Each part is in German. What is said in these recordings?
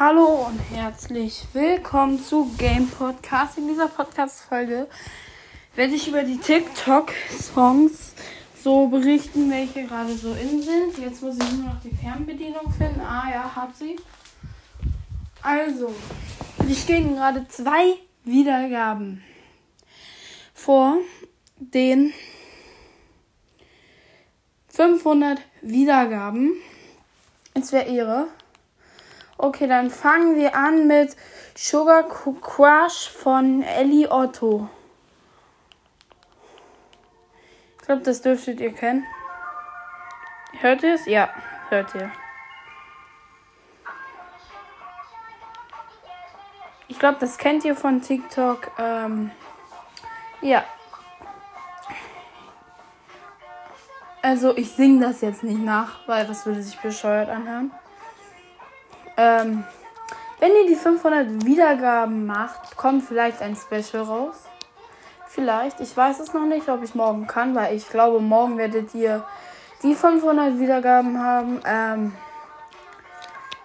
Hallo und herzlich willkommen zu Game Podcast. In dieser Podcast-Folge werde ich über die TikTok-Songs so berichten, welche gerade so in sind. Jetzt muss ich nur noch die Fernbedienung finden. Ah ja, hab sie. Also, die stehen gerade zwei Wiedergaben vor den 500 Wiedergaben. Es wäre Ehre. Okay, dann fangen wir an mit Sugar Crush von Ellie Otto. Ich glaube, das dürftet ihr kennen. Hört ihr es? Ja, hört ihr. Ich glaube, das kennt ihr von TikTok. Ähm, ja. Also ich singe das jetzt nicht nach, weil das würde sich bescheuert anhören. Ähm, wenn ihr die 500 Wiedergaben macht, kommt vielleicht ein Special raus. Vielleicht. Ich weiß es noch nicht, ob ich morgen kann, weil ich glaube, morgen werdet ihr die 500 Wiedergaben haben. Ähm,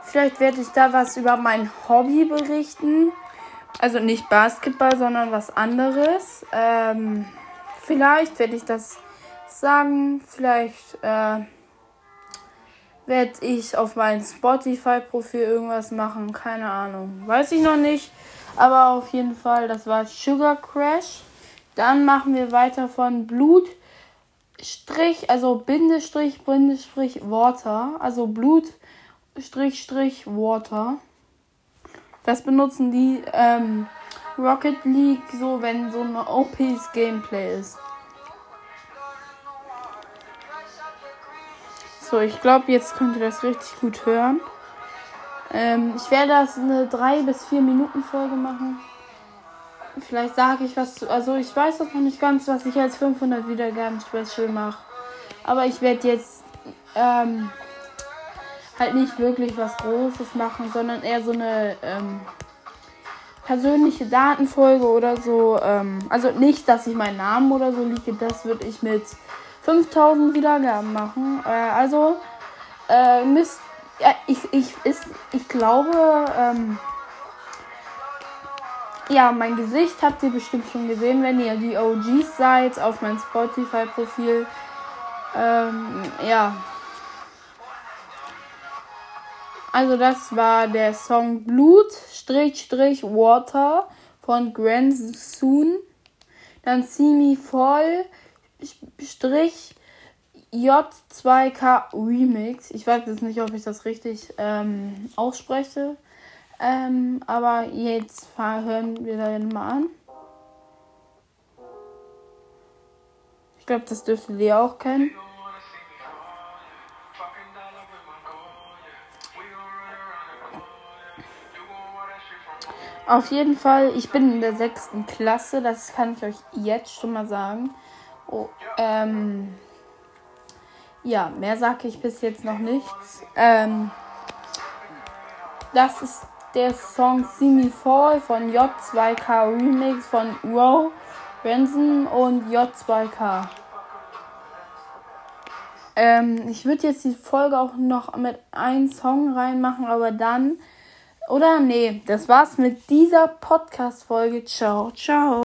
vielleicht werde ich da was über mein Hobby berichten. Also nicht Basketball, sondern was anderes. Ähm, vielleicht werde ich das sagen. Vielleicht äh, werde ich auf meinem Spotify-Profil irgendwas machen. Keine Ahnung. Weiß ich noch nicht. Aber auf jeden Fall, das war Sugar Crash. Dann machen wir weiter von Blut. Strich, also Bindestrich, Bindestrich, Water. Also Blut, Strich, Strich, Water. Das benutzen die ähm, Rocket League so, wenn so ein OPs Gameplay ist. So, ich glaube, jetzt könnt ihr das richtig gut hören. Ähm, ich werde das eine 3 bis 4 Minuten Folge machen. Vielleicht sage ich was zu. Also, ich weiß noch nicht ganz, was ich als 500 Wiedergaben Special mache. Aber ich werde jetzt ähm, halt nicht wirklich was Großes machen, sondern eher so eine ähm, persönliche Datenfolge oder so. Ähm, also nicht, dass ich meinen Namen oder so liege. Das würde ich mit 5000 Wiedergaben machen. Äh, also äh, müsst ja, ich, ich, ist, ich glaube, ähm, ja, mein Gesicht habt ihr bestimmt schon gesehen, wenn ihr die OGs seid auf meinem Spotify-Profil. Ähm, ja. Also das war der Song Blut Water von Grand Soon. Dann See Me Fall Strich J2K Remix. Ich weiß jetzt nicht, ob ich das richtig ähm, ausspreche. Ähm, aber jetzt hören wir da mal an. Ich glaube, das dürftet ihr auch kennen. Auf jeden Fall, ich bin in der sechsten Klasse, das kann ich euch jetzt schon mal sagen. Oh, ähm, ja, mehr sage ich bis jetzt noch nichts. Ähm, das ist der Song See Me Fall von J2K Remix von Row Renson und J2K. Ähm, ich würde jetzt die Folge auch noch mit einem Song reinmachen, aber dann. Oder nee, das war's mit dieser Podcast-Folge. Ciao, ciao.